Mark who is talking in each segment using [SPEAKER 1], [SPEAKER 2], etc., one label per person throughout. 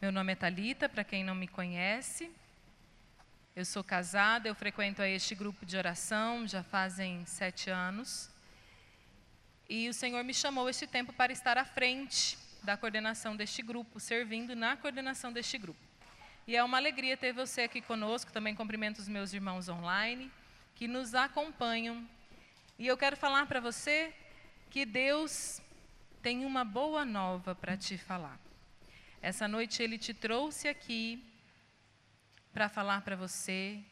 [SPEAKER 1] Meu nome é Talita, para quem não me conhece. Eu sou casada, eu frequento este grupo de oração já fazem sete anos. E o Senhor me chamou este tempo para estar à frente da coordenação deste grupo, servindo na coordenação deste grupo. E é uma alegria ter você aqui conosco. Também cumprimento os meus irmãos online que nos acompanham. E eu quero falar para você que Deus tem uma boa nova para te falar. Essa noite ele te trouxe aqui para falar para você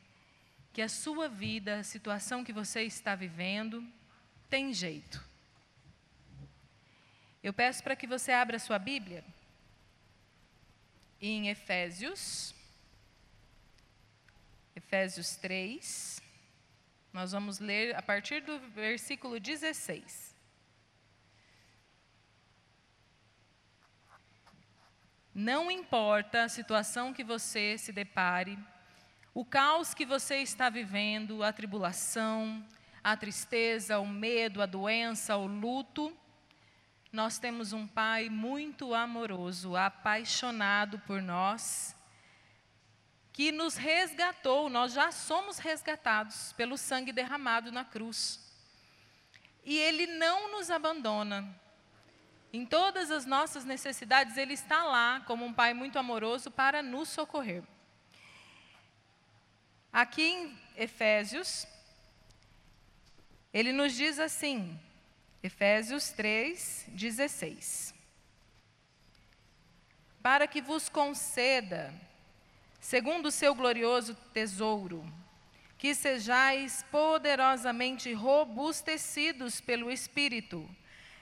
[SPEAKER 1] que a sua vida, a situação que você está vivendo, tem jeito. Eu peço para que você abra sua Bíblia em Efésios, Efésios 3. Nós vamos ler a partir do versículo 16. Não importa a situação que você se depare, o caos que você está vivendo, a tribulação, a tristeza, o medo, a doença, o luto, nós temos um Pai muito amoroso, apaixonado por nós, que nos resgatou, nós já somos resgatados pelo sangue derramado na cruz. E Ele não nos abandona, em todas as nossas necessidades, Ele está lá como um Pai muito amoroso para nos socorrer. Aqui em Efésios, ele nos diz assim, Efésios 3, 16: Para que vos conceda, segundo o seu glorioso tesouro, que sejais poderosamente robustecidos pelo Espírito,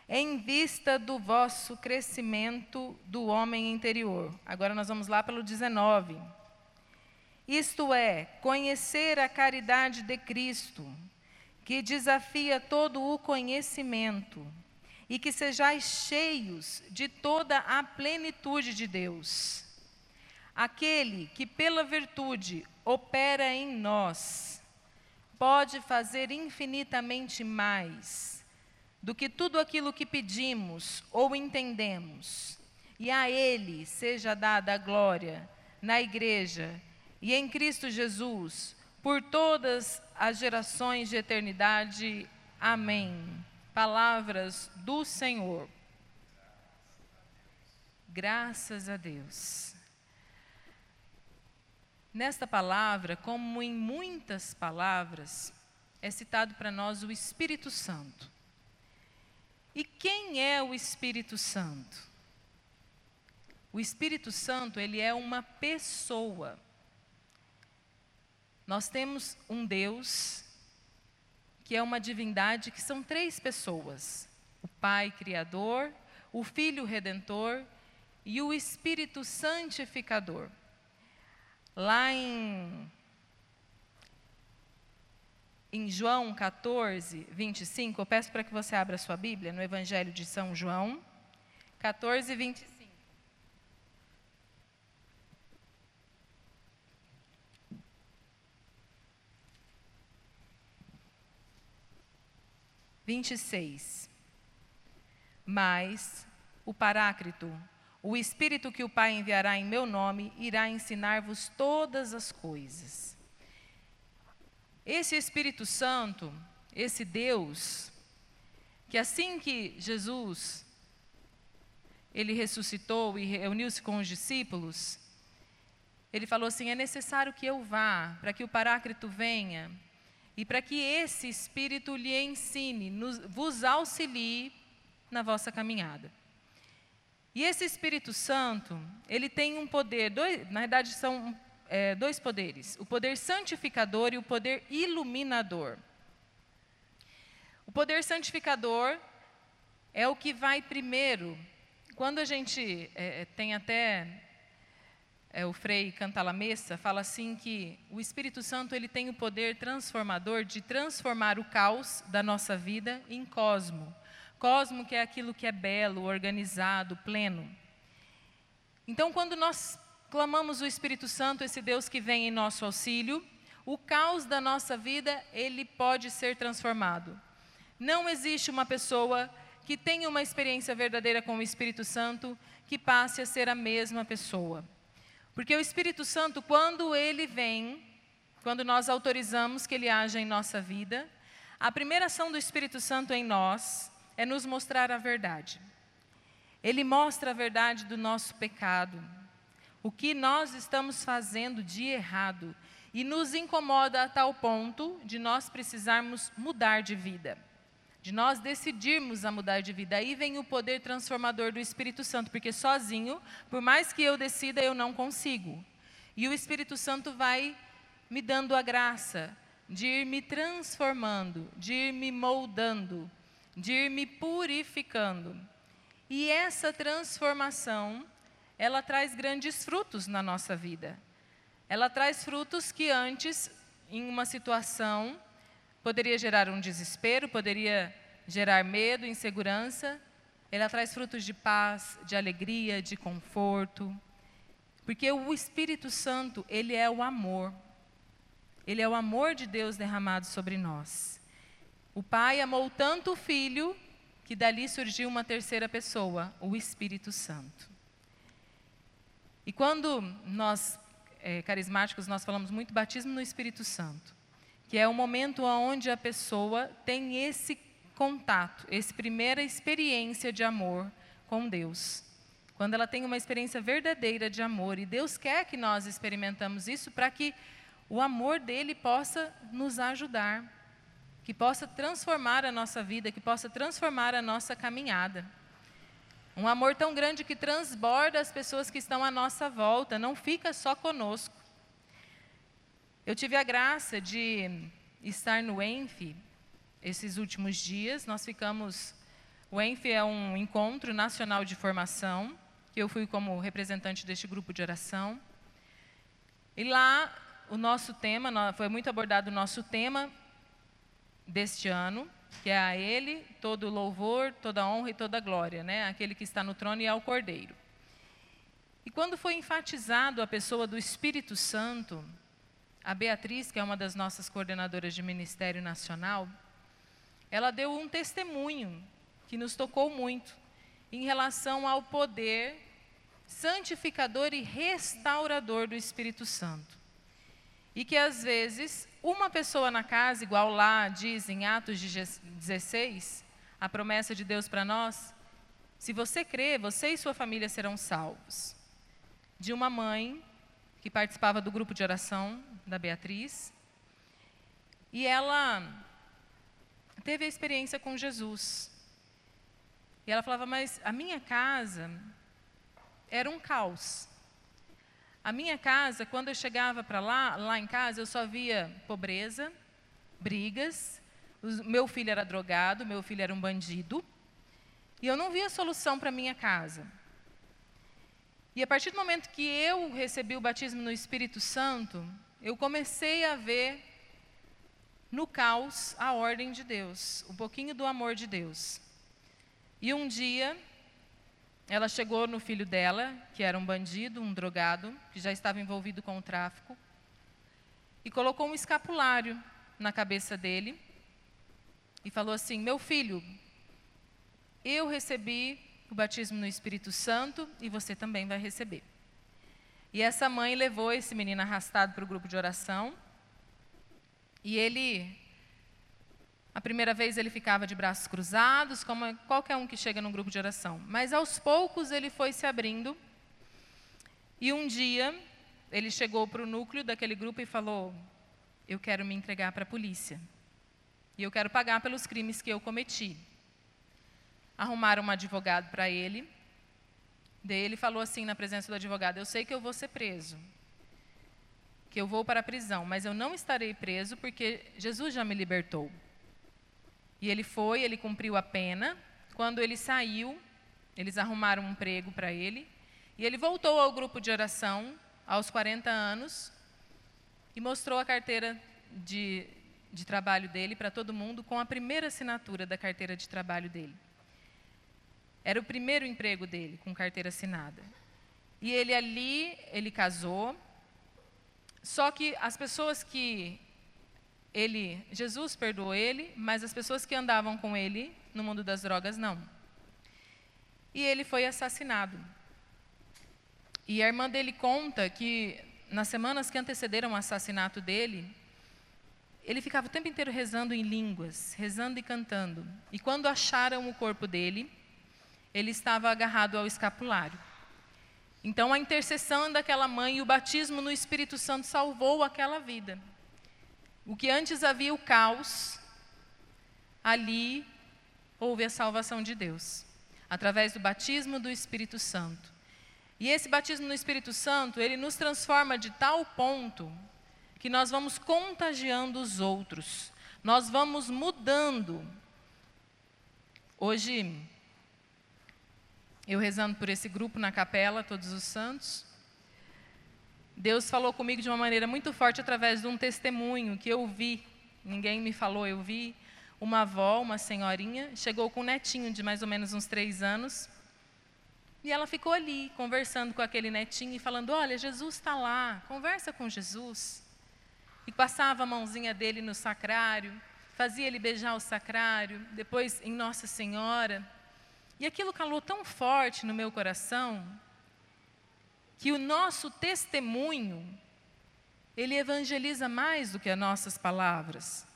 [SPEAKER 1] em vista do vosso crescimento do homem interior. Agora nós vamos lá pelo 19. Isto é, conhecer a caridade de Cristo, que desafia todo o conhecimento, e que sejais cheios de toda a plenitude de Deus. Aquele que, pela virtude, opera em nós, pode fazer infinitamente mais do que tudo aquilo que pedimos ou entendemos. E a Ele seja dada a glória na Igreja e em Cristo Jesus, por todas as gerações de eternidade. Amém. Palavras do Senhor. Graças a Deus. Nesta palavra, como em muitas palavras, é citado para nós o Espírito Santo. E quem é o Espírito Santo? O Espírito Santo, ele é uma pessoa. Nós temos um Deus que é uma divindade que são três pessoas: o Pai criador, o Filho redentor e o Espírito santificador. Lá em em João 14, 25, eu peço para que você abra sua Bíblia no Evangelho de São João, 14, 25. Vinte e seis. Mas o Parácrito, o Espírito que o Pai enviará em meu nome, irá ensinar-vos todas as coisas esse Espírito Santo, esse Deus, que assim que Jesus ele ressuscitou e reuniu-se com os discípulos, ele falou assim: é necessário que eu vá, para que o Paráclito venha, e para que esse Espírito lhe ensine, nos, vos auxilie na vossa caminhada. E esse Espírito Santo, ele tem um poder, dois, na verdade são é, dois poderes: o poder santificador e o poder iluminador. O poder santificador é o que vai primeiro. Quando a gente é, é tem até é, o Frei Cantalamessa fala assim que o Espírito Santo ele tem o poder transformador de transformar o caos da nossa vida em cosmo. Cosmo que é aquilo que é belo, organizado, pleno. Então, quando nós clamamos o Espírito Santo, esse Deus que vem em nosso auxílio, o caos da nossa vida, ele pode ser transformado. Não existe uma pessoa que tenha uma experiência verdadeira com o Espírito Santo que passe a ser a mesma pessoa. Porque o Espírito Santo, quando ele vem, quando nós autorizamos que ele haja em nossa vida, a primeira ação do Espírito Santo em nós é nos mostrar a verdade. Ele mostra a verdade do nosso pecado, o que nós estamos fazendo de errado, e nos incomoda a tal ponto de nós precisarmos mudar de vida de nós decidirmos a mudar de vida. Aí vem o poder transformador do Espírito Santo, porque sozinho, por mais que eu decida, eu não consigo. E o Espírito Santo vai me dando a graça de ir me transformando, de ir me moldando, de ir me purificando. E essa transformação, ela traz grandes frutos na nossa vida. Ela traz frutos que antes, em uma situação, Poderia gerar um desespero, poderia gerar medo, insegurança. Ela traz frutos de paz, de alegria, de conforto. Porque o Espírito Santo, ele é o amor. Ele é o amor de Deus derramado sobre nós. O Pai amou tanto o Filho que dali surgiu uma terceira pessoa, o Espírito Santo. E quando nós, é, carismáticos, nós falamos muito batismo no Espírito Santo que é o momento onde a pessoa tem esse contato, essa primeira experiência de amor com Deus. Quando ela tem uma experiência verdadeira de amor, e Deus quer que nós experimentamos isso para que o amor dele possa nos ajudar, que possa transformar a nossa vida, que possa transformar a nossa caminhada. Um amor tão grande que transborda as pessoas que estão à nossa volta, não fica só conosco. Eu tive a graça de estar no ENF esses últimos dias. Nós ficamos. O ENF é um encontro nacional de formação, que eu fui como representante deste grupo de oração. E lá, o nosso tema, foi muito abordado o nosso tema deste ano, que é a Ele todo louvor, toda honra e toda glória, né? aquele que está no trono e ao Cordeiro. E quando foi enfatizado a pessoa do Espírito Santo, a Beatriz, que é uma das nossas coordenadoras de Ministério Nacional, ela deu um testemunho que nos tocou muito em relação ao poder santificador e restaurador do Espírito Santo. E que às vezes uma pessoa na casa, igual lá diz em Atos 16, a promessa de Deus para nós, se você crê, você e sua família serão salvos. De uma mãe que participava do grupo de oração da Beatriz. E ela teve a experiência com Jesus. E ela falava, mas a minha casa era um caos. A minha casa, quando eu chegava para lá, lá em casa, eu só via pobreza, brigas. Meu filho era drogado, meu filho era um bandido. E eu não via solução para minha casa. E a partir do momento que eu recebi o batismo no Espírito Santo, eu comecei a ver no caos a ordem de Deus, um pouquinho do amor de Deus. E um dia, ela chegou no filho dela, que era um bandido, um drogado, que já estava envolvido com o tráfico, e colocou um escapulário na cabeça dele e falou assim: Meu filho, eu recebi o batismo no Espírito Santo e você também vai receber. E essa mãe levou esse menino arrastado para o grupo de oração. E ele, a primeira vez ele ficava de braços cruzados, como qualquer um que chega num grupo de oração. Mas aos poucos ele foi se abrindo. E um dia ele chegou para o núcleo daquele grupo e falou: Eu quero me entregar para a polícia. E eu quero pagar pelos crimes que eu cometi arrumaram um advogado para ele. Daí ele falou assim na presença do advogado: Eu sei que eu vou ser preso, que eu vou para a prisão, mas eu não estarei preso porque Jesus já me libertou. E ele foi, ele cumpriu a pena. Quando ele saiu, eles arrumaram um emprego para ele. E ele voltou ao grupo de oração aos 40 anos e mostrou a carteira de, de trabalho dele para todo mundo com a primeira assinatura da carteira de trabalho dele. Era o primeiro emprego dele, com carteira assinada. E ele ali, ele casou. Só que as pessoas que ele, Jesus perdoou ele, mas as pessoas que andavam com ele no mundo das drogas não. E ele foi assassinado E a irmã dele conta que nas semanas que antecederam o assassinato dele, ele ficava o tempo inteiro rezando em línguas, rezando e cantando. E quando acharam o corpo dele, ele estava agarrado ao escapulário. Então, a intercessão daquela mãe e o batismo no Espírito Santo salvou aquela vida. O que antes havia o caos, ali houve a salvação de Deus, através do batismo do Espírito Santo. E esse batismo no Espírito Santo, ele nos transforma de tal ponto que nós vamos contagiando os outros, nós vamos mudando. Hoje, eu rezando por esse grupo na capela, todos os santos, Deus falou comigo de uma maneira muito forte através de um testemunho que eu vi. Ninguém me falou, eu vi uma avó, uma senhorinha, chegou com um netinho de mais ou menos uns três anos. E ela ficou ali, conversando com aquele netinho e falando: Olha, Jesus está lá, conversa com Jesus. E passava a mãozinha dele no sacrário, fazia ele beijar o sacrário, depois em Nossa Senhora. E aquilo calou tão forte no meu coração, que o nosso testemunho, ele evangeliza mais do que as nossas palavras.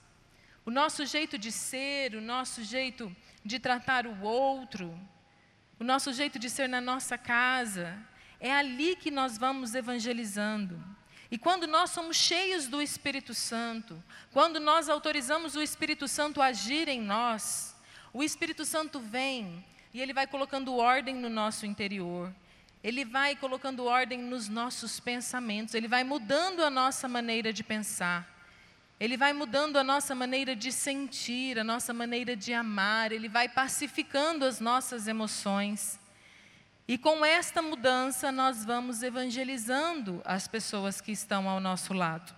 [SPEAKER 1] O nosso jeito de ser, o nosso jeito de tratar o outro, o nosso jeito de ser na nossa casa. É ali que nós vamos evangelizando. E quando nós somos cheios do Espírito Santo, quando nós autorizamos o Espírito Santo a agir em nós, o Espírito Santo vem e ele vai colocando ordem no nosso interior. Ele vai colocando ordem nos nossos pensamentos, ele vai mudando a nossa maneira de pensar. Ele vai mudando a nossa maneira de sentir, a nossa maneira de amar, ele vai pacificando as nossas emoções. E com esta mudança, nós vamos evangelizando as pessoas que estão ao nosso lado.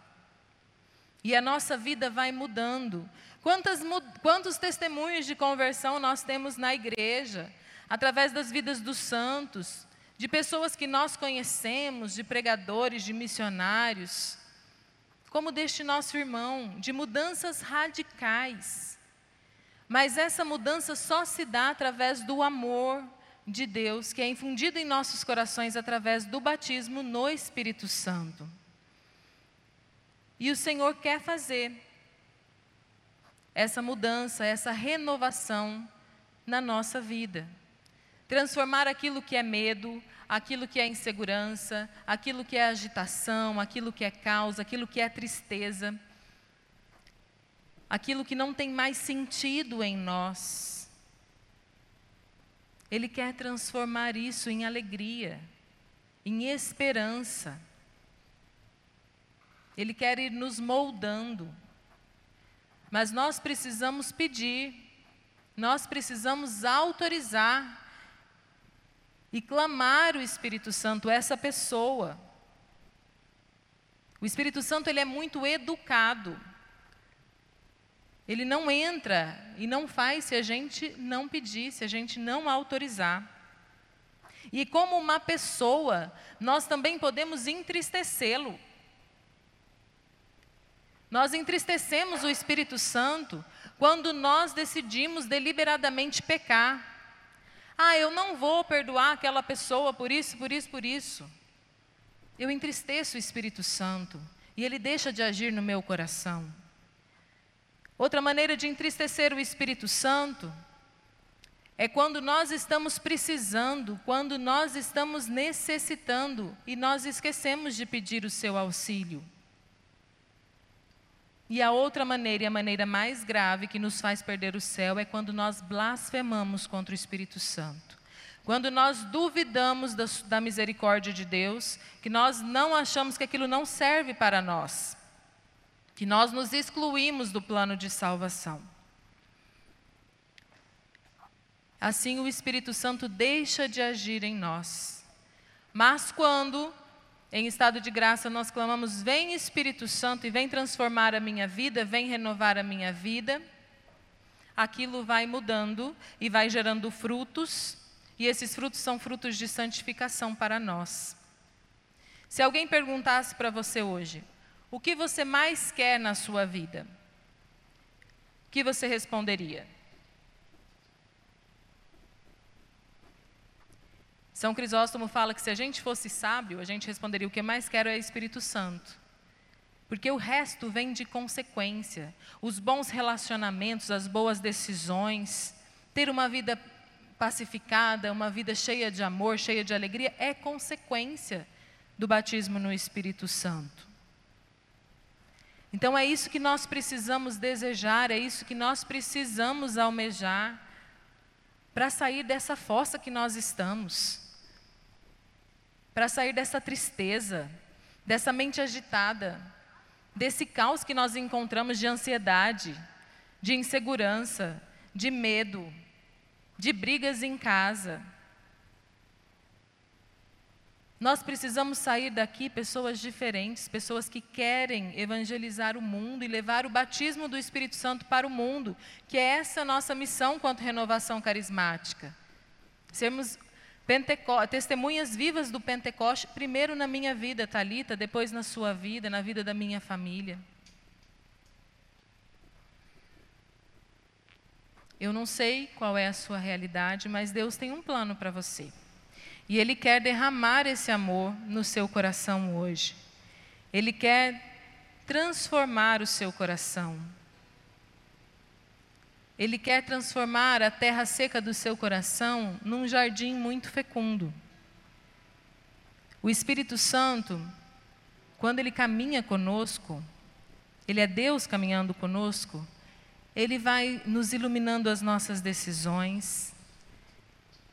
[SPEAKER 1] E a nossa vida vai mudando. Quantas, quantos testemunhos de conversão nós temos na igreja, através das vidas dos santos, de pessoas que nós conhecemos, de pregadores, de missionários como deste nosso irmão, de mudanças radicais. Mas essa mudança só se dá através do amor de Deus, que é infundido em nossos corações através do batismo no Espírito Santo. E o Senhor quer fazer essa mudança, essa renovação na nossa vida. Transformar aquilo que é medo, aquilo que é insegurança, aquilo que é agitação, aquilo que é causa, aquilo que é tristeza, aquilo que não tem mais sentido em nós. Ele quer transformar isso em alegria, em esperança. Ele quer ir nos moldando. Mas nós precisamos pedir, nós precisamos autorizar e clamar o Espírito Santo, essa pessoa. O Espírito Santo ele é muito educado. Ele não entra e não faz se a gente não pedir, se a gente não autorizar. E como uma pessoa, nós também podemos entristecê-lo. Nós entristecemos o Espírito Santo quando nós decidimos deliberadamente pecar. Ah, eu não vou perdoar aquela pessoa por isso, por isso, por isso. Eu entristeço o Espírito Santo e ele deixa de agir no meu coração. Outra maneira de entristecer o Espírito Santo é quando nós estamos precisando, quando nós estamos necessitando e nós esquecemos de pedir o seu auxílio. E a outra maneira, e a maneira mais grave que nos faz perder o céu, é quando nós blasfemamos contra o Espírito Santo. Quando nós duvidamos da, da misericórdia de Deus, que nós não achamos que aquilo não serve para nós, que nós nos excluímos do plano de salvação. Assim o Espírito Santo deixa de agir em nós. Mas quando em estado de graça, nós clamamos: Vem Espírito Santo e vem transformar a minha vida, vem renovar a minha vida. Aquilo vai mudando e vai gerando frutos, e esses frutos são frutos de santificação para nós. Se alguém perguntasse para você hoje, o que você mais quer na sua vida? O que você responderia? São Crisóstomo fala que se a gente fosse sábio, a gente responderia: o que mais quero é Espírito Santo. Porque o resto vem de consequência. Os bons relacionamentos, as boas decisões, ter uma vida pacificada, uma vida cheia de amor, cheia de alegria, é consequência do batismo no Espírito Santo. Então é isso que nós precisamos desejar, é isso que nós precisamos almejar para sair dessa fossa que nós estamos, para sair dessa tristeza, dessa mente agitada, desse caos que nós encontramos de ansiedade, de insegurança, de medo, de brigas em casa. Nós precisamos sair daqui pessoas diferentes, pessoas que querem evangelizar o mundo e levar o batismo do Espírito Santo para o mundo, que é essa nossa missão quanto renovação carismática. Sermos testemunhas vivas do Pentecoste, primeiro na minha vida, Talita, depois na sua vida, na vida da minha família. Eu não sei qual é a sua realidade, mas Deus tem um plano para você. E Ele quer derramar esse amor no seu coração hoje. Ele quer transformar o seu coração. Ele quer transformar a terra seca do seu coração num jardim muito fecundo. O Espírito Santo, quando ele caminha conosco, ele é Deus caminhando conosco, ele vai nos iluminando as nossas decisões,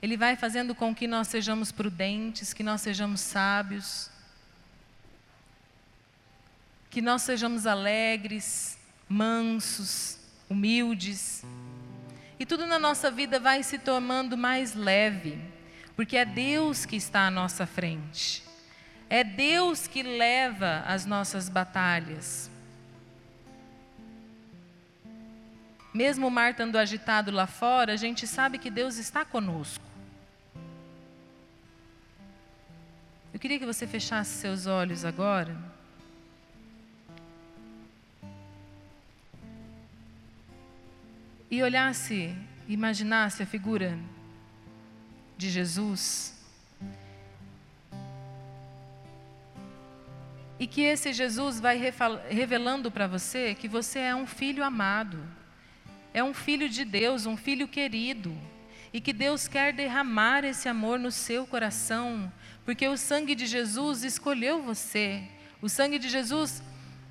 [SPEAKER 1] Ele vai fazendo com que nós sejamos prudentes, que nós sejamos sábios, que nós sejamos alegres, mansos, humildes. E tudo na nossa vida vai se tornando mais leve, porque é Deus que está à nossa frente. É Deus que leva as nossas batalhas. Mesmo o mar estando agitado lá fora, a gente sabe que Deus está conosco. Eu queria que você fechasse seus olhos agora. E olhasse, imaginasse a figura de Jesus. E que esse Jesus vai revelando para você que você é um filho amado é um filho de Deus, um filho querido, e que Deus quer derramar esse amor no seu coração, porque o sangue de Jesus escolheu você. O sangue de Jesus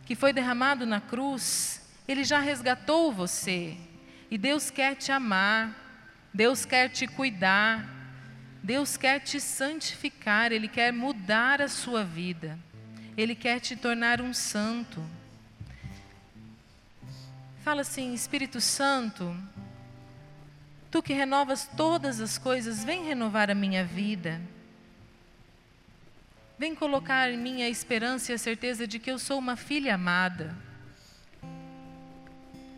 [SPEAKER 1] que foi derramado na cruz, ele já resgatou você. E Deus quer te amar, Deus quer te cuidar, Deus quer te santificar, Ele quer mudar a sua vida, Ele quer te tornar um santo. Fala assim: Espírito Santo, tu que renovas todas as coisas, vem renovar a minha vida. Vem colocar em mim a esperança e a certeza de que eu sou uma filha amada,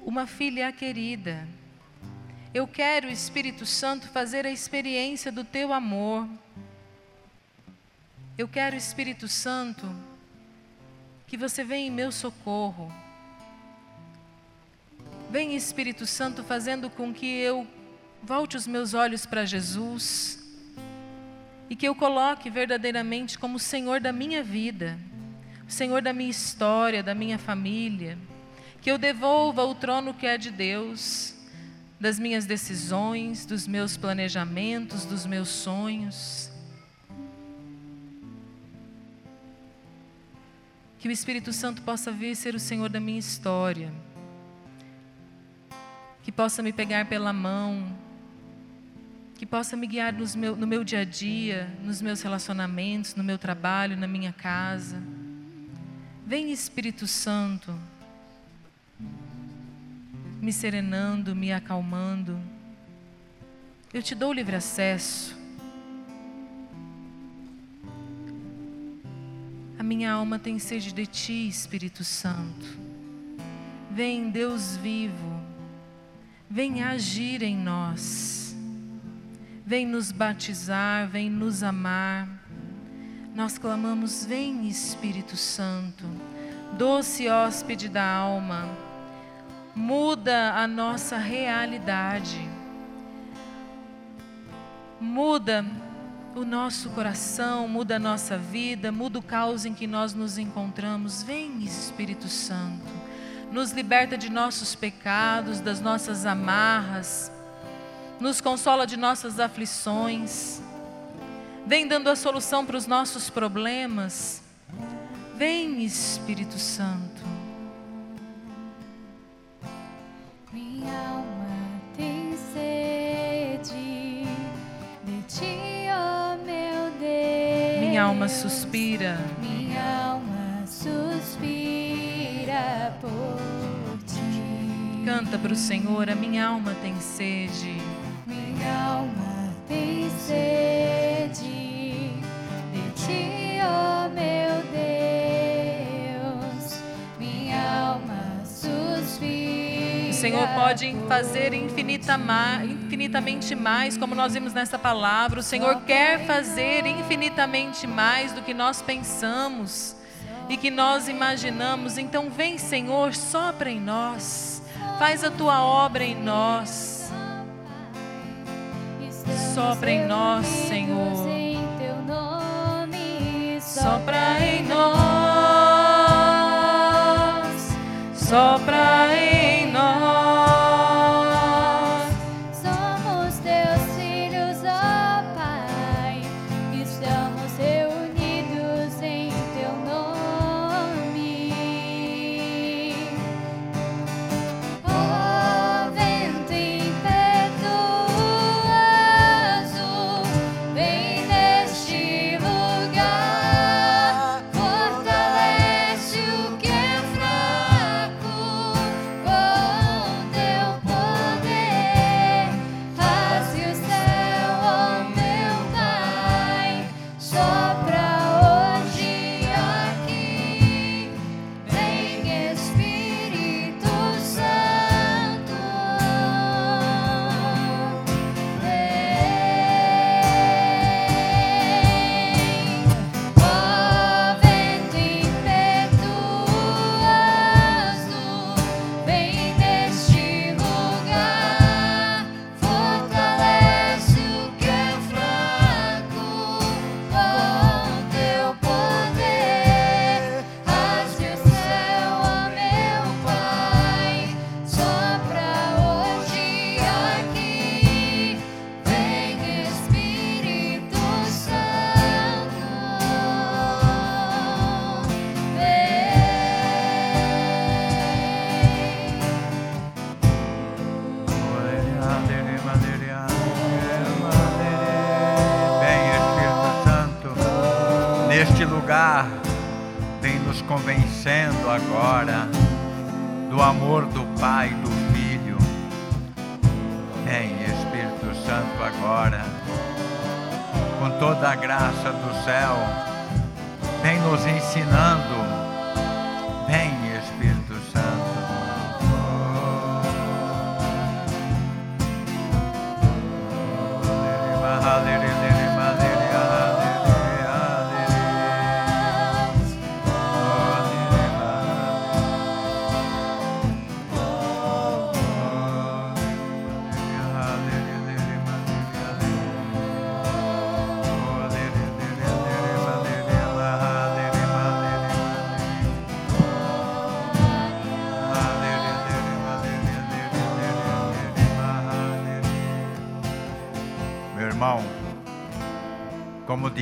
[SPEAKER 1] uma filha querida. Eu quero, Espírito Santo, fazer a experiência do teu amor. Eu quero, Espírito Santo, que você venha em meu socorro Vem Espírito Santo fazendo com que eu volte os meus olhos para Jesus e que eu coloque verdadeiramente como Senhor da minha vida, Senhor da minha história, da minha família, que eu devolva o trono que é de Deus, das minhas decisões, dos meus planejamentos, dos meus sonhos. Que o Espírito Santo possa vir ser o Senhor da minha história que possa me pegar pela mão, que possa me guiar meu, no meu dia a dia, nos meus relacionamentos, no meu trabalho, na minha casa. Vem Espírito Santo, me serenando, me acalmando. Eu te dou livre acesso. A minha alma tem sede de ti, Espírito Santo. Vem, Deus vivo vem agir em nós, vem nos batizar, vem nos amar. Nós clamamos: Vem Espírito Santo, doce hóspede da alma, muda a nossa realidade, muda
[SPEAKER 2] o nosso coração, muda a nossa vida, muda o caos em que nós nos encontramos. Vem, Espírito Santo, nos liberta de nossos pecados, das nossas amarras, nos consola de nossas aflições. Vem dando a solução para os nossos problemas. Vem, Espírito Santo.
[SPEAKER 1] Minha alma
[SPEAKER 2] suspira.
[SPEAKER 1] Minha alma suspira por ti.
[SPEAKER 2] Canta para o Senhor, a minha alma tem sede.
[SPEAKER 1] Minha alma tem sede
[SPEAKER 2] Senhor pode fazer infinita ma- infinitamente mais, como nós vimos nessa palavra. O Senhor quer fazer infinitamente mais do que nós pensamos e que nós imaginamos. Então, vem, Senhor, sopra em nós. Faz a tua obra em nós. Sopra em nós, Senhor. Sopra em nós. Sopra em nós.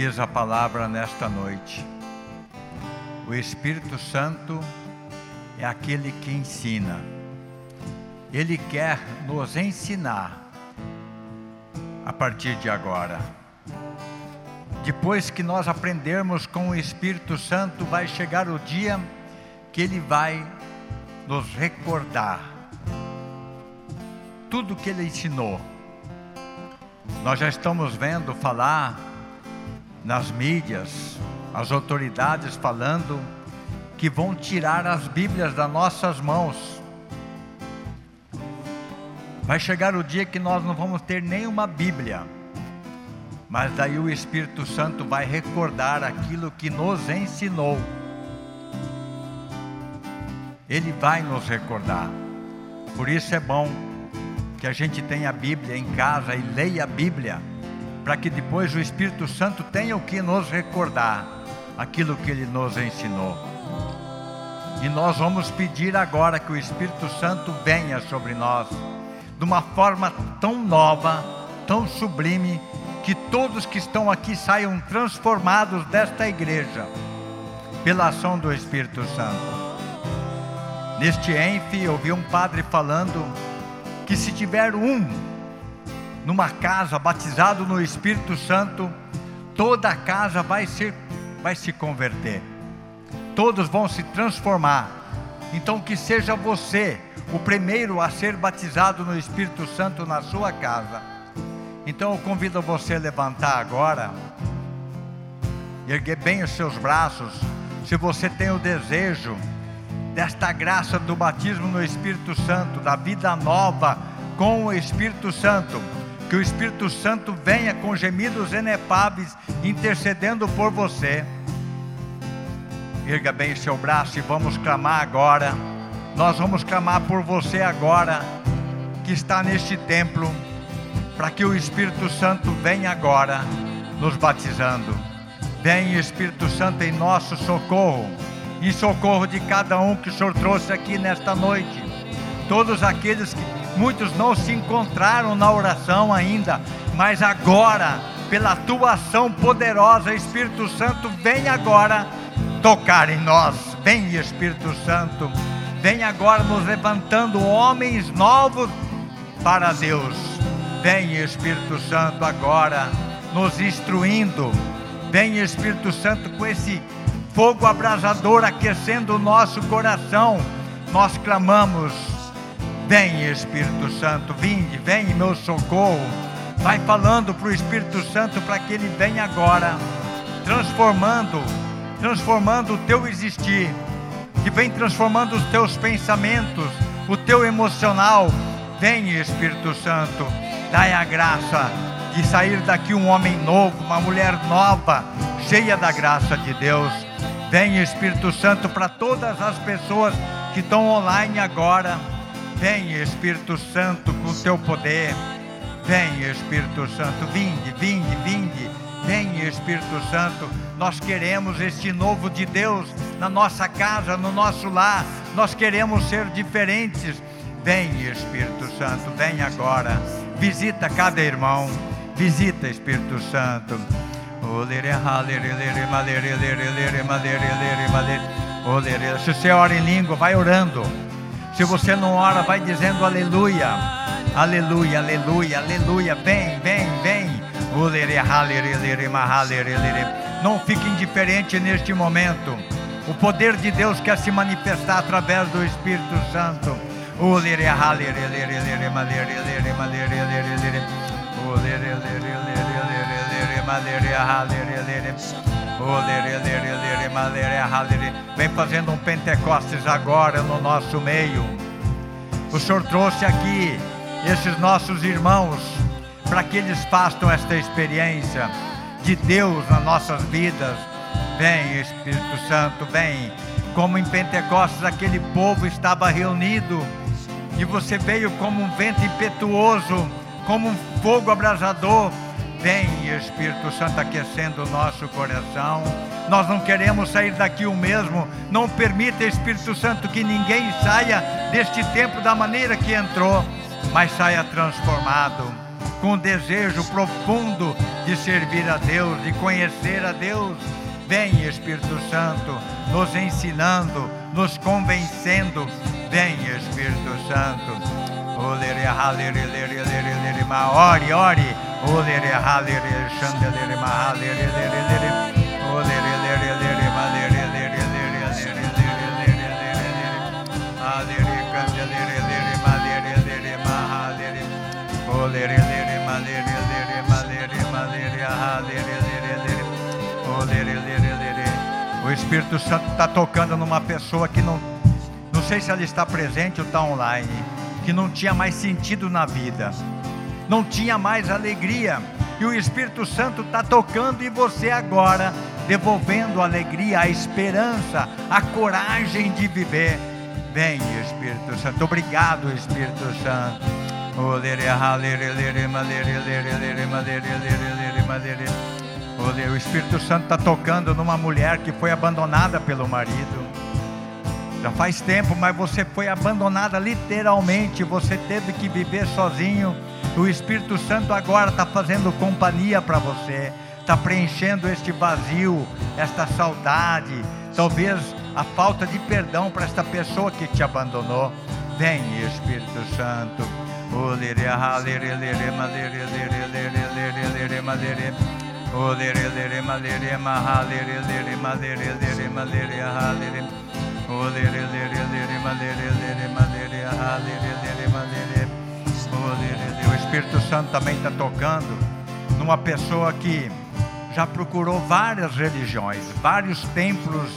[SPEAKER 3] Diz a palavra nesta noite, o Espírito Santo é aquele que ensina. Ele quer nos ensinar a partir de agora. Depois que nós aprendermos com o Espírito Santo, vai chegar o dia que ele vai nos recordar tudo que ele ensinou. Nós já estamos vendo falar nas mídias, as autoridades falando que vão tirar as Bíblias das nossas mãos. Vai chegar o dia que nós não vamos ter nenhuma Bíblia, mas daí o Espírito Santo vai recordar aquilo que nos ensinou. Ele vai nos recordar. Por isso é bom que a gente tenha a Bíblia em casa e leia a Bíblia, para que depois o Espírito Santo tenha o que nos recordar aquilo que ele nos ensinou. E nós vamos pedir agora que o Espírito Santo venha sobre nós de uma forma tão nova, tão sublime, que todos que estão aqui saiam transformados desta igreja pela ação do Espírito Santo. Neste Enfe, eu vi um padre falando que se tiver um numa casa batizado no Espírito Santo, toda a casa vai ser vai se converter. Todos vão se transformar. Então que seja você o primeiro a ser batizado no Espírito Santo na sua casa. Então eu convido você a levantar agora, erguer bem os seus braços, se você tem o desejo desta graça do batismo no Espírito Santo, da vida nova com o Espírito Santo. Que o Espírito Santo venha com gemidos inefáveis intercedendo por você. Erga bem seu braço e vamos clamar agora. Nós vamos clamar por você agora, que está neste templo, para que o Espírito Santo venha agora nos batizando. Vem Espírito Santo em nosso socorro, em socorro de cada um que o Senhor trouxe aqui nesta noite. Todos aqueles que muitos não se encontraram na oração ainda, mas agora, pela tua ação poderosa, Espírito Santo, vem agora tocar em nós. Vem Espírito Santo, vem agora nos levantando homens novos para Deus. Vem Espírito Santo agora nos instruindo. Vem Espírito Santo com esse fogo abrasador aquecendo o nosso coração. Nós clamamos: Vem Espírito Santo, vinde, vem em meu socorro. Vai falando para o Espírito Santo para que ele venha agora, transformando, transformando o teu existir, que vem transformando os teus pensamentos, o teu emocional. Vem Espírito Santo, dai a graça de sair daqui um homem novo, uma mulher nova, cheia da graça de Deus. Vem Espírito Santo para todas as pessoas que estão online agora. Vem Espírito Santo com o teu poder. Vem Espírito Santo, vinde, vinde, vinde. Vem Espírito Santo, nós queremos este novo de Deus na nossa casa, no nosso lar. Nós queremos ser diferentes. Vem Espírito Santo, vem agora. Visita cada irmão. Visita Espírito Santo. Se você ora em língua, vai orando. Se você não ora, vai dizendo aleluia. Aleluia, aleluia, aleluia. Vem, vem, vem. Não fique indiferente neste momento. O poder de Deus quer se manifestar através do Espírito Santo. Vem fazendo um Pentecostes agora no nosso meio. O Senhor trouxe aqui esses nossos irmãos para que eles façam esta experiência de Deus nas nossas vidas. Vem, Espírito Santo, vem. Como em Pentecostes aquele povo estava reunido e você veio como um vento impetuoso, como um fogo abrasador Vem, Espírito Santo, aquecendo o nosso coração. Nós não queremos sair daqui o mesmo. Não permita, Espírito Santo, que ninguém saia deste tempo da maneira que entrou, mas saia transformado, com desejo profundo de servir a Deus, de conhecer a Deus. Vem, Espírito Santo, nos ensinando, nos convencendo. Vem, Espírito Santo. Ore, ore. Olere halere shandelere mahalere lere lere olere lere lere malere lere lere lere lere lere lere halere kandelere lere malere lere mahalere olere lere malere lere malere malere halere lere lere olere lere lere O Espírito Santo está tocando numa pessoa que não não sei se ela está presente ou está online, que não tinha mais sentido na vida não tinha mais alegria. E o Espírito Santo está tocando em você agora, devolvendo a alegria, a esperança, a coragem de viver. Vem, Espírito Santo. Obrigado, Espírito Santo. O Espírito Santo está tocando numa mulher que foi abandonada pelo marido. Já faz tempo, mas você foi abandonada literalmente. Você teve que viver sozinho. O Espírito Santo agora está fazendo companhia para você, está preenchendo este vazio, esta saudade, talvez a falta de perdão para esta pessoa que te abandonou. Vem, Espírito Santo. Espírito Santo também está tocando numa pessoa que já procurou várias religiões, vários templos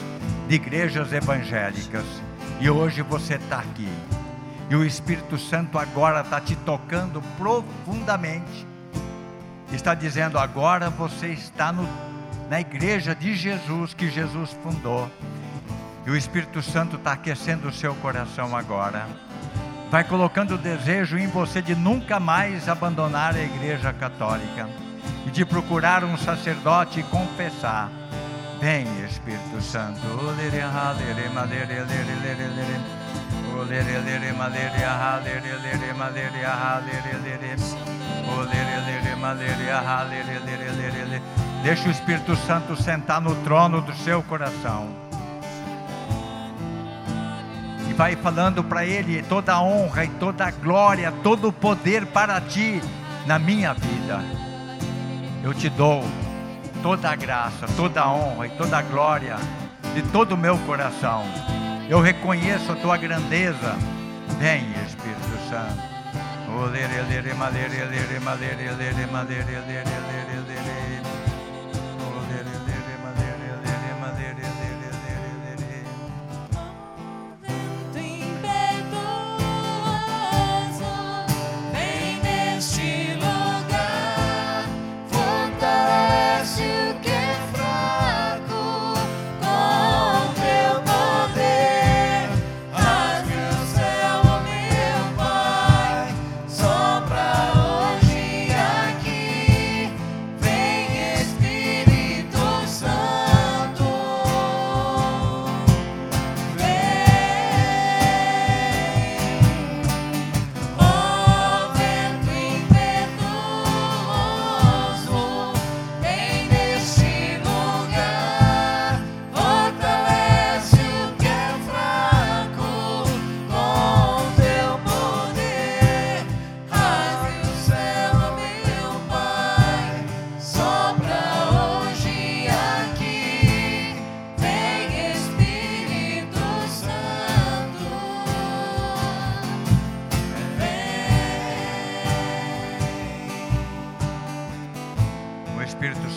[SPEAKER 3] de igrejas evangélicas e hoje você está aqui. E o Espírito Santo agora está te tocando profundamente. Está dizendo: agora você está no, na igreja de Jesus que Jesus fundou. E o Espírito Santo está aquecendo o seu coração agora. Vai colocando o desejo em você de nunca mais abandonar a igreja católica e de procurar um sacerdote e confessar. Vem, Espírito Santo. Deixa o Espírito Santo sentar no trono do seu coração e vai falando para Ele toda a honra e toda a glória, todo o poder para ti na minha vida. Eu te dou toda a graça, toda a honra e toda a glória de todo o meu coração. Eu reconheço a tua grandeza. Vem, Espírito Santo.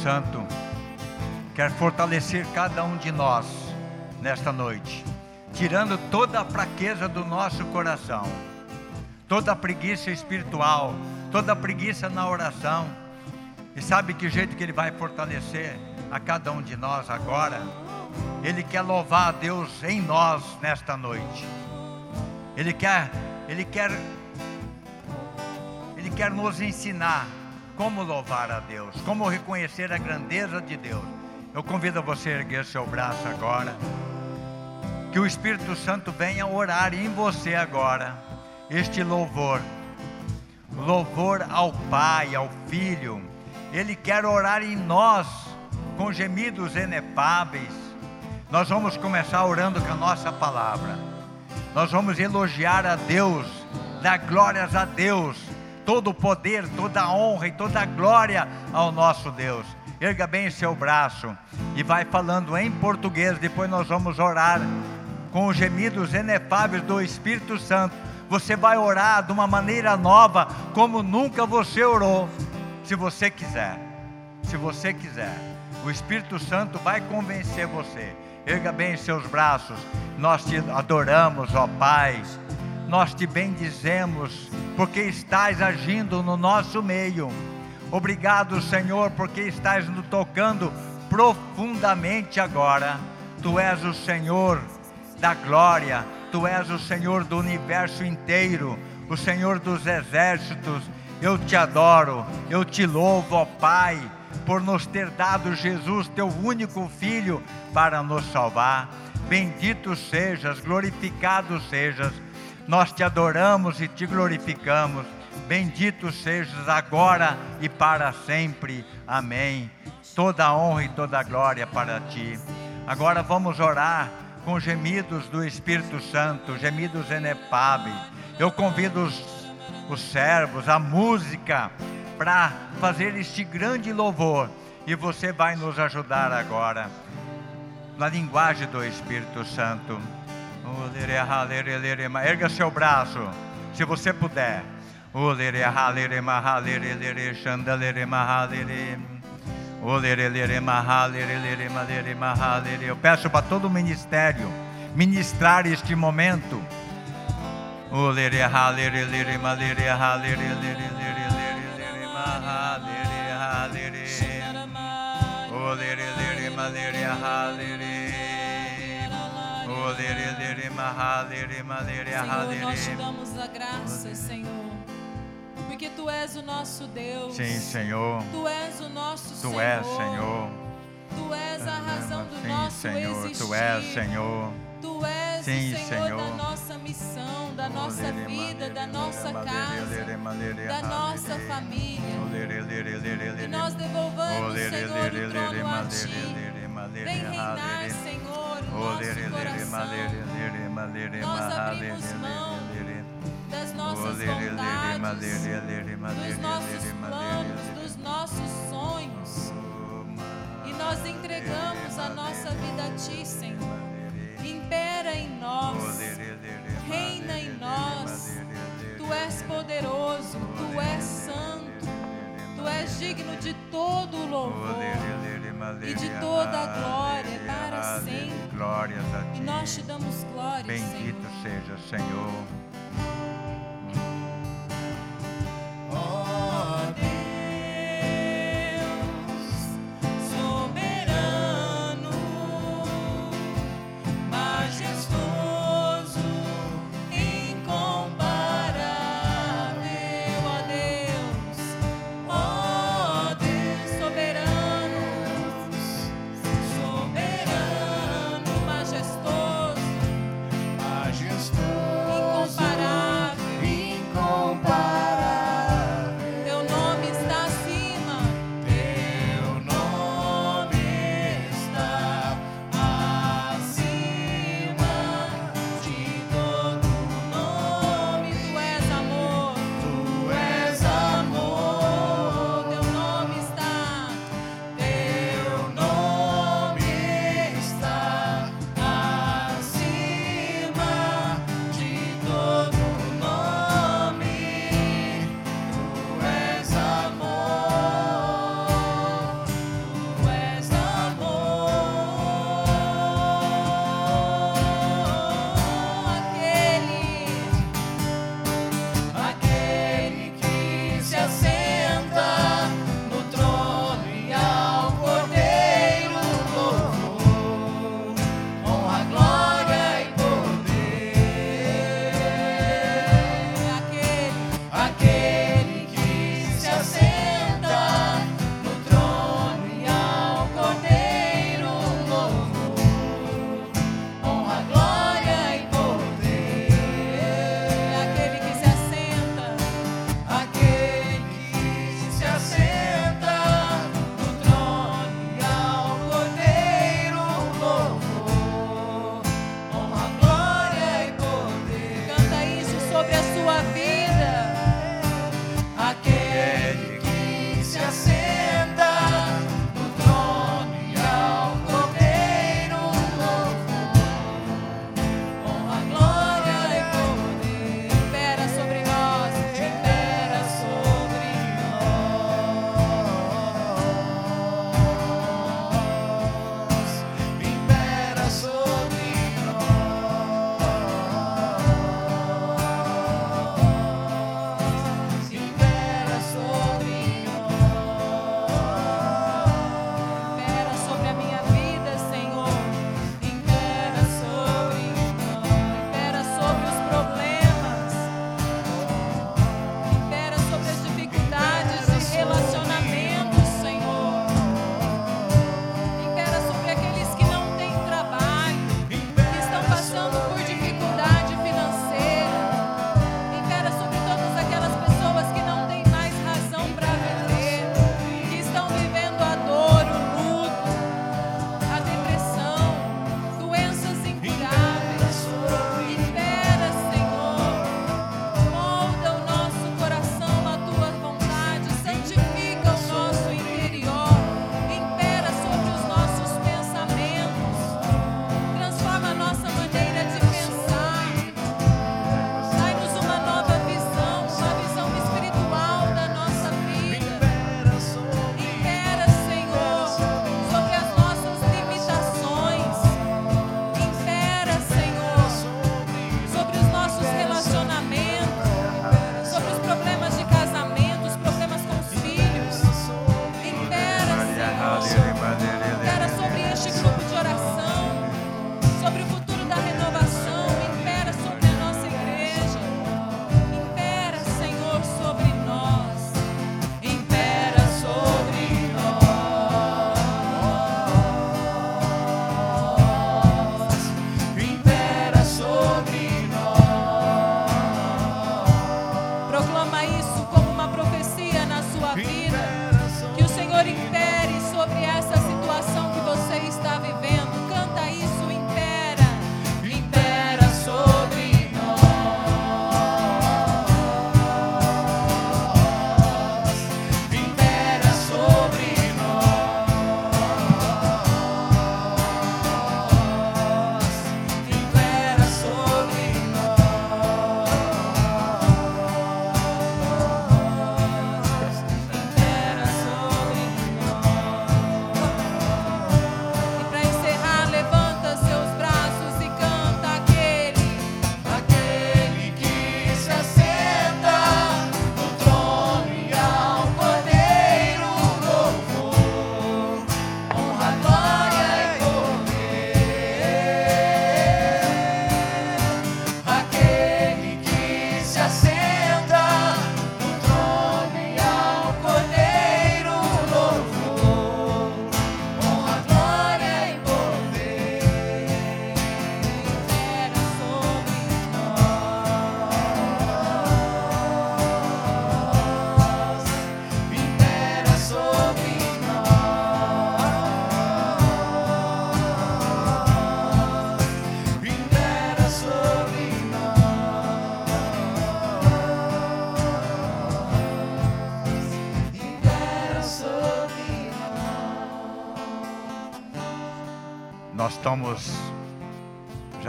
[SPEAKER 2] Santo
[SPEAKER 3] quer fortalecer cada um de nós nesta noite, tirando toda a fraqueza do nosso coração, toda a preguiça espiritual, toda a preguiça na oração. E sabe que jeito que Ele vai fortalecer a cada um de nós agora? Ele quer louvar a Deus em nós nesta noite. Ele quer, Ele quer ele quer nos ensinar como louvar a Deus, como reconhecer a grandeza de Deus. Eu convido você a erguer seu braço agora. Que o Espírito Santo venha orar em você agora. Este louvor. Louvor ao Pai, ao Filho. Ele quer orar em nós com gemidos inefáveis. Nós vamos começar orando com a nossa palavra. Nós vamos elogiar a Deus, dar glórias a Deus, todo o poder, toda a honra e toda a glória ao nosso Deus. Erga bem seu braço e vai falando em português, depois nós vamos orar com os gemidos inefáveis do Espírito Santo. Você vai orar de uma maneira nova, como nunca você orou, se você quiser. Se você quiser, o Espírito Santo vai convencer você. Erga bem seus braços. Nós te adoramos, ó Pai. Nós te bendizemos, porque estás agindo no nosso meio. Obrigado, Senhor, porque estás nos tocando profundamente agora. Tu és o Senhor da glória, tu és o Senhor do universo inteiro, o Senhor dos exércitos. Eu te adoro, eu te louvo, ó Pai, por nos ter dado Jesus, teu único filho, para nos salvar. Bendito sejas, glorificado sejas. Nós te adoramos e te glorificamos. Bendito sejas agora e para sempre. Amém. Toda honra e toda glória para ti. Agora vamos orar com gemidos do Espírito Santo, gemidos inefáveis. Eu convido os, os servos, a música, para fazer este grande louvor. E você vai nos ajudar agora, na linguagem do Espírito Santo. Erga seu braço, se você puder. Eu peço para todo o ministério ministrar este momento.
[SPEAKER 1] Senhor, nós te damos a graça, Senhor. Porque tu és o nosso Deus.
[SPEAKER 3] Sim, Senhor.
[SPEAKER 1] Tu és o nosso
[SPEAKER 3] Tu
[SPEAKER 1] Senhor.
[SPEAKER 3] és, Senhor.
[SPEAKER 1] Tu és a razão do
[SPEAKER 3] Sim,
[SPEAKER 1] nosso
[SPEAKER 3] Senhor.
[SPEAKER 1] existir.
[SPEAKER 3] Tu és, Senhor.
[SPEAKER 1] Tu és
[SPEAKER 3] Sim,
[SPEAKER 1] o Senhor,
[SPEAKER 3] Senhor.
[SPEAKER 1] da nossa missão, da nossa vida, da nossa casa, da nossa família. E nós devolvamos, Senhor, o trono a Ti. Vem reinar, Senhor. Nós abrimos mão das nossas vontades, dos nossos planos, dos nossos sonhos. E nós entregamos a nossa vida a Ti, Senhor. Impera em nós, reina em nós. Tu és poderoso, Tu és santo, Tu és digno de todo o louvor e de toda a glória para sempre.
[SPEAKER 3] Glórias a
[SPEAKER 1] E
[SPEAKER 3] ti.
[SPEAKER 1] nós te damos glória,
[SPEAKER 3] Bendito
[SPEAKER 1] Senhor.
[SPEAKER 3] seja, Senhor.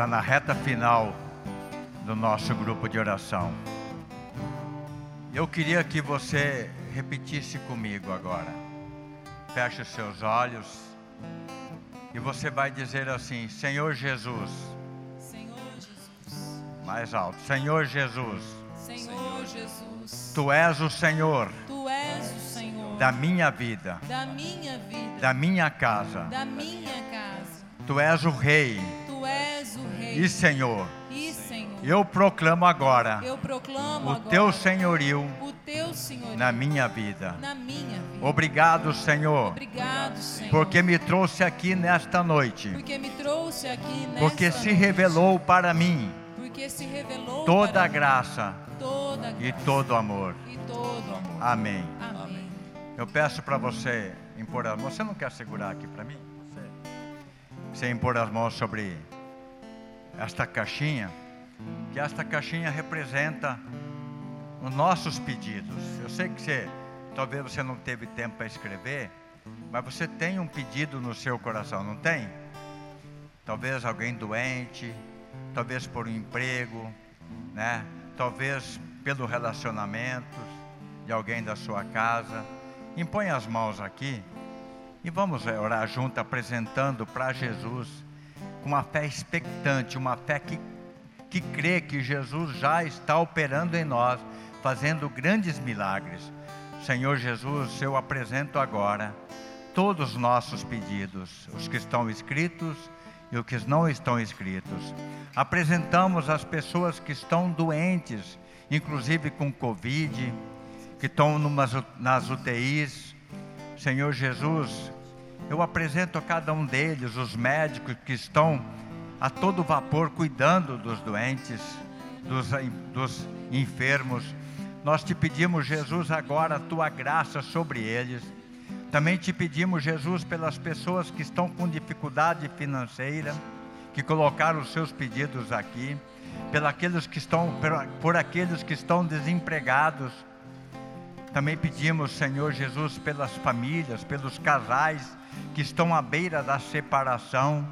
[SPEAKER 3] Na reta final do nosso grupo de oração. Eu queria que você repetisse comigo agora. Feche os seus olhos e você vai dizer assim: Senhor Jesus,
[SPEAKER 1] Senhor Jesus.
[SPEAKER 3] mais alto, Senhor Jesus,
[SPEAKER 1] Senhor Jesus.
[SPEAKER 3] Tu és o Senhor
[SPEAKER 1] Tu és o Senhor
[SPEAKER 3] da minha vida,
[SPEAKER 1] da minha vida,
[SPEAKER 3] da minha casa.
[SPEAKER 1] da minha casa.
[SPEAKER 3] Tu és o Rei. E Senhor.
[SPEAKER 1] E, Senhor,
[SPEAKER 3] Eu proclamo agora
[SPEAKER 1] eu proclamo
[SPEAKER 3] o
[SPEAKER 1] agora
[SPEAKER 3] Teu senhorio
[SPEAKER 1] o teu Senhor
[SPEAKER 3] na minha vida.
[SPEAKER 1] na minha vida.
[SPEAKER 3] Obrigado, Senhor,
[SPEAKER 1] Obrigado, Senhor.
[SPEAKER 3] porque me trouxe aqui nesta noite,
[SPEAKER 1] porque me trouxe aqui nesta
[SPEAKER 3] porque se
[SPEAKER 1] noite,
[SPEAKER 3] revelou para mim
[SPEAKER 1] porque se revelou
[SPEAKER 3] toda a graça
[SPEAKER 1] toda a
[SPEAKER 3] e
[SPEAKER 1] graça
[SPEAKER 3] todo amor.
[SPEAKER 1] e todo amor.
[SPEAKER 3] Amém.
[SPEAKER 1] Amém.
[SPEAKER 3] Eu peço para você impor as mãos. Você não quer segurar aqui para mim? Você impor as mãos sobre esta caixinha, que esta caixinha representa os nossos pedidos. Eu sei que você, talvez você não teve tempo para escrever, mas você tem um pedido no seu coração, não tem? Talvez alguém doente, talvez por um emprego, né? Talvez pelo relacionamento de alguém da sua casa. Impõe as mãos aqui e vamos eh, orar junto, apresentando para Jesus uma fé expectante, uma fé que, que crê que Jesus já está operando em nós, fazendo grandes milagres. Senhor Jesus, eu apresento agora todos os nossos pedidos, os que estão escritos e os que não estão escritos. Apresentamos as pessoas que estão doentes, inclusive com Covid, que estão numas, nas UTIs. Senhor Jesus, eu apresento a cada um deles, os médicos que estão a todo vapor cuidando dos doentes, dos, dos enfermos. Nós te pedimos, Jesus, agora a tua graça sobre eles. Também te pedimos, Jesus, pelas pessoas que estão com dificuldade financeira, que colocaram os seus pedidos aqui, pelos aqueles que estão, por aqueles que estão desempregados. Também pedimos, Senhor Jesus, pelas famílias, pelos casais que estão à beira da separação,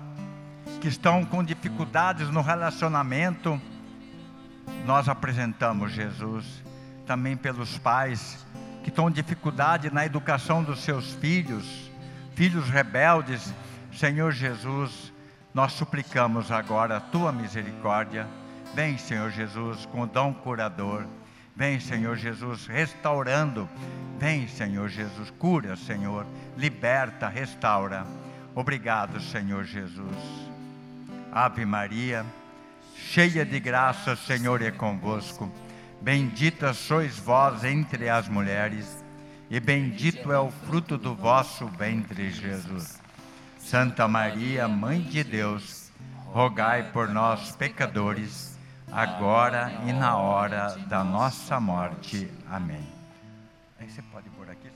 [SPEAKER 3] que estão com dificuldades no relacionamento. Nós apresentamos, Jesus, também pelos pais que estão com dificuldade na educação dos seus filhos, filhos rebeldes. Senhor Jesus, nós suplicamos agora a tua misericórdia. Vem, Senhor Jesus, com o dom curador. Vem, Senhor Jesus, restaurando. Vem, Senhor Jesus, cura, Senhor, liberta, restaura. Obrigado, Senhor Jesus. Ave Maria, cheia de graça, Senhor é convosco. Bendita sois vós entre as mulheres, e bendito é o fruto do vosso ventre, Jesus. Santa Maria, Mãe de Deus, rogai por nós, pecadores, agora e na hora da nossa morte. Amém. Aí você pode pôr aqui.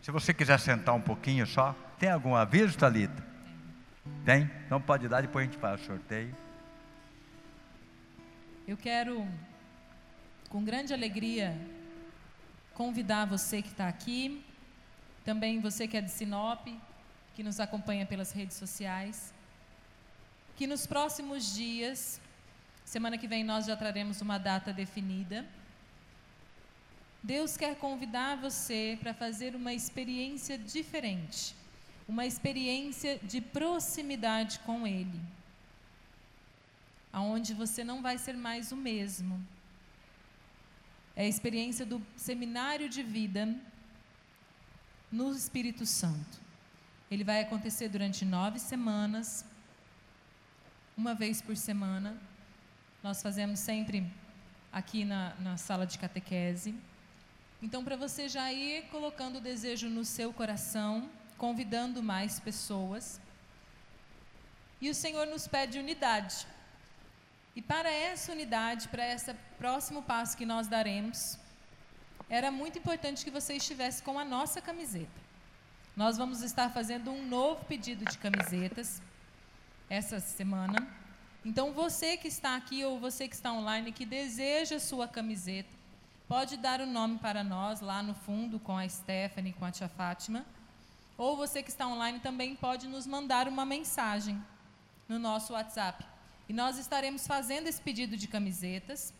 [SPEAKER 3] Se você quiser sentar um pouquinho só, tem algum aviso, Thalita? Tem? Então pode dar, depois a gente faz o sorteio.
[SPEAKER 1] Eu quero, com grande alegria, convidar você que está aqui, também você que é de Sinop, que nos acompanha pelas redes sociais, que nos próximos dias, semana que vem nós já traremos uma data definida. Deus quer convidar você para fazer uma experiência diferente, uma experiência de proximidade com Ele, aonde você não vai ser mais o mesmo. É a experiência do seminário de vida no Espírito Santo. Ele vai acontecer durante nove semanas, uma vez por semana. Nós fazemos sempre aqui na, na sala de catequese. Então, para você já ir colocando o desejo no seu coração, convidando mais pessoas. E o Senhor nos pede unidade. E para essa unidade, para esse próximo passo que nós daremos, era muito importante que você estivesse com a nossa camiseta. Nós vamos estar fazendo um novo pedido de camisetas essa semana. Então, você que está aqui ou você que está online que deseja sua camiseta, pode dar o nome para nós lá no fundo com a Stephanie, com a tia Fátima. ou você que está online também pode nos mandar uma mensagem no nosso WhatsApp. E nós estaremos fazendo esse pedido de camisetas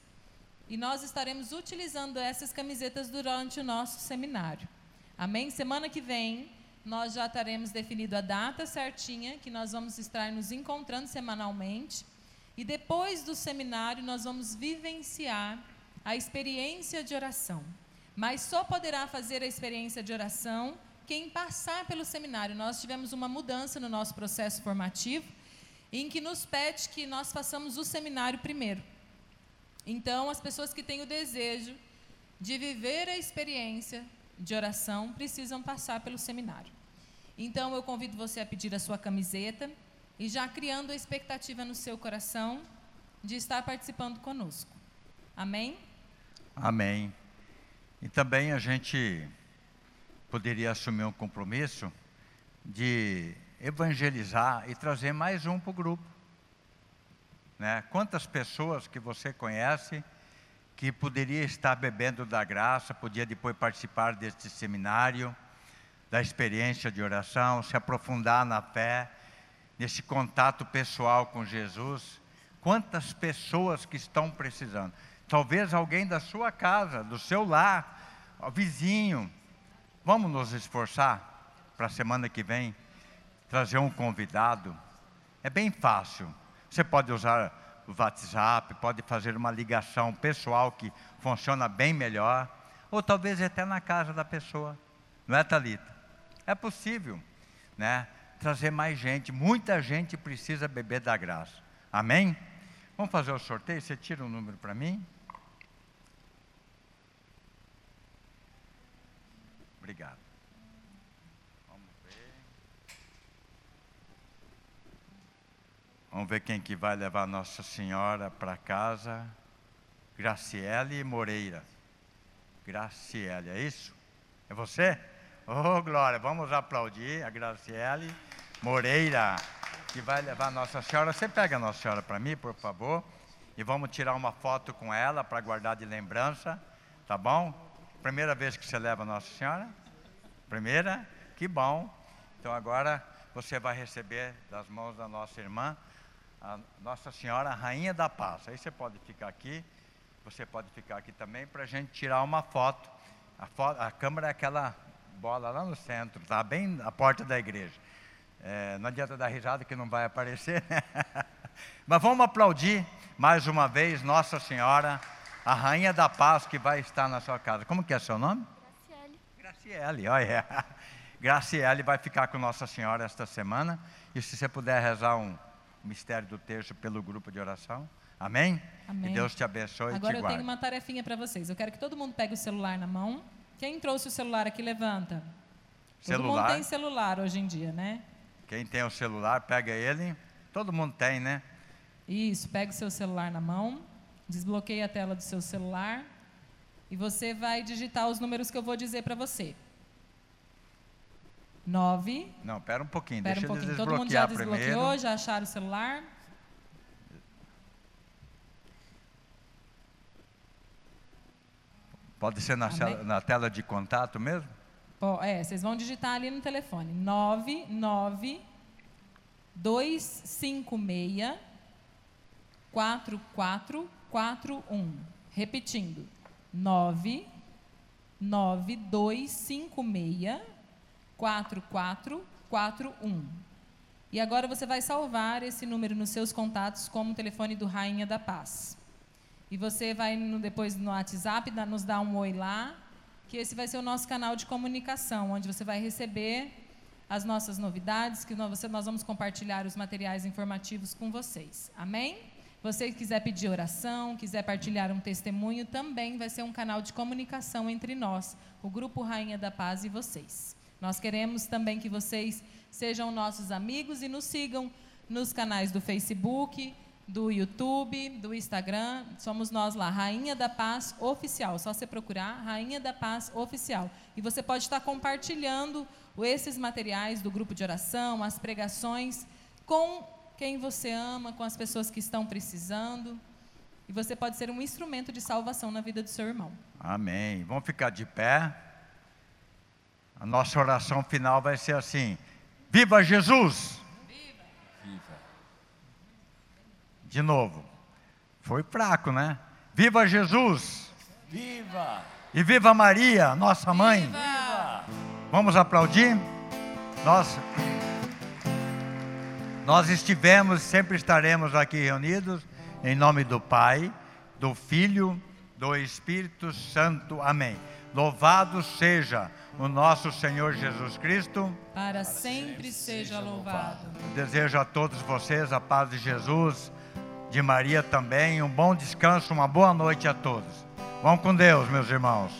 [SPEAKER 1] e nós estaremos utilizando essas camisetas durante o nosso seminário. Amém? Semana que vem nós já teremos definido a data certinha que nós vamos estar nos encontrando semanalmente. E depois do seminário nós vamos vivenciar a experiência de oração. Mas só poderá fazer a experiência de oração quem passar pelo seminário. Nós tivemos uma mudança no nosso processo formativo, em que nos pede que nós façamos o seminário primeiro. Então, as pessoas que têm o desejo de viver a experiência de oração precisam passar pelo seminário. Então, eu convido você a pedir a sua camiseta e já criando a expectativa no seu coração de estar participando conosco. Amém?
[SPEAKER 3] Amém. E também a gente poderia assumir um compromisso de evangelizar e trazer mais um para o grupo. Né? Quantas pessoas que você conhece que poderia estar bebendo da graça, podia depois participar deste seminário, da experiência de oração, se aprofundar na fé, nesse contato pessoal com Jesus. Quantas pessoas que estão precisando? Talvez alguém da sua casa, do seu lar, vizinho. Vamos nos esforçar para a semana que vem trazer um convidado. É bem fácil. Você pode usar o WhatsApp, pode fazer uma ligação pessoal que funciona bem melhor, ou talvez até na casa da pessoa. Não é, Talita? É possível, né? Trazer mais gente. Muita gente precisa beber da graça. Amém? Vamos fazer o sorteio? Você tira um número para mim? Obrigado. Vamos ver. Vamos ver quem que vai levar Nossa Senhora para casa. Graciele Moreira. Graciele, é isso? É você? Oh, Glória, vamos aplaudir a Graciele Moreira, que vai levar Nossa Senhora. Você pega a Nossa Senhora para mim, por favor, e vamos tirar uma foto com ela para guardar de lembrança, tá bom? Primeira vez que você leva Nossa Senhora? Primeira? Que bom. Então agora você vai receber das mãos da nossa irmã, a Nossa Senhora Rainha da Paz. Aí você pode ficar aqui, você pode ficar aqui também para a gente tirar uma foto. A, foto. a câmera é aquela bola lá no centro, tá bem na porta da igreja. É, não adianta dar risada que não vai aparecer. Né? Mas vamos aplaudir mais uma vez Nossa Senhora a rainha da paz que vai estar na sua casa. Como que é seu nome?
[SPEAKER 4] Graciele.
[SPEAKER 3] Graciele, olha. Graciele vai ficar com Nossa Senhora esta semana. E se você puder rezar um mistério do terço pelo grupo de oração. Amém?
[SPEAKER 1] Amém.
[SPEAKER 3] E Deus te abençoe
[SPEAKER 1] Agora
[SPEAKER 3] e te
[SPEAKER 1] eu
[SPEAKER 3] guarde.
[SPEAKER 1] tenho uma tarefinha para vocês. Eu quero que todo mundo pegue o celular na mão. Quem trouxe o celular aqui, levanta. Todo mundo
[SPEAKER 3] Celular.
[SPEAKER 1] tem celular hoje em dia, né?
[SPEAKER 3] Quem tem o celular, pega ele. Todo mundo tem, né?
[SPEAKER 1] Isso, pega o seu celular na mão, desbloqueia a tela do seu celular e você vai digitar os números que eu vou dizer para você. 9.
[SPEAKER 3] Não, pera um pouquinho,
[SPEAKER 1] Espera
[SPEAKER 3] deixa
[SPEAKER 1] um pouquinho. Todo mundo já desbloqueou,
[SPEAKER 3] primeiro.
[SPEAKER 1] já acharam o celular?
[SPEAKER 3] Pode ser na, cela- na tela de contato mesmo?
[SPEAKER 1] Ó, é, vocês vão digitar ali no telefone. 99 256 4441. Repetindo. 9 9256 4441. E agora você vai salvar esse número nos seus contatos como o telefone do Rainha da Paz. E você vai no- depois no WhatsApp nos dar um oi lá, que esse vai ser o nosso canal de comunicação, onde você vai receber as nossas novidades, que nós, nós vamos compartilhar os materiais informativos com vocês. Amém? Você quiser pedir oração, quiser partilhar um testemunho, também vai ser um canal de comunicação entre nós, o Grupo Rainha da Paz e vocês. Nós queremos também que vocês sejam nossos amigos e nos sigam nos canais do Facebook, do YouTube, do Instagram. Somos nós lá, Rainha da Paz Oficial. Só você procurar Rainha da Paz Oficial. E você pode estar compartilhando esses materiais do grupo de oração, as pregações, com quem você ama, com as pessoas que estão precisando. E você pode ser um instrumento de salvação na vida do seu irmão.
[SPEAKER 3] Amém. Vamos ficar de pé. A nossa oração final vai ser assim: Viva Jesus!
[SPEAKER 2] Viva.
[SPEAKER 3] De novo. Foi fraco, né? Viva Jesus!
[SPEAKER 2] Viva.
[SPEAKER 3] E viva Maria, nossa mãe!
[SPEAKER 2] Viva.
[SPEAKER 3] Vamos aplaudir? Nós, nós estivemos, sempre estaremos aqui reunidos, em nome do Pai, do Filho, do Espírito Santo. Amém. Louvado seja o nosso Senhor Jesus Cristo.
[SPEAKER 1] Para sempre seja louvado.
[SPEAKER 3] Desejo a todos vocês a paz de Jesus, de Maria também, um bom descanso, uma boa noite a todos. Vão com Deus, meus irmãos.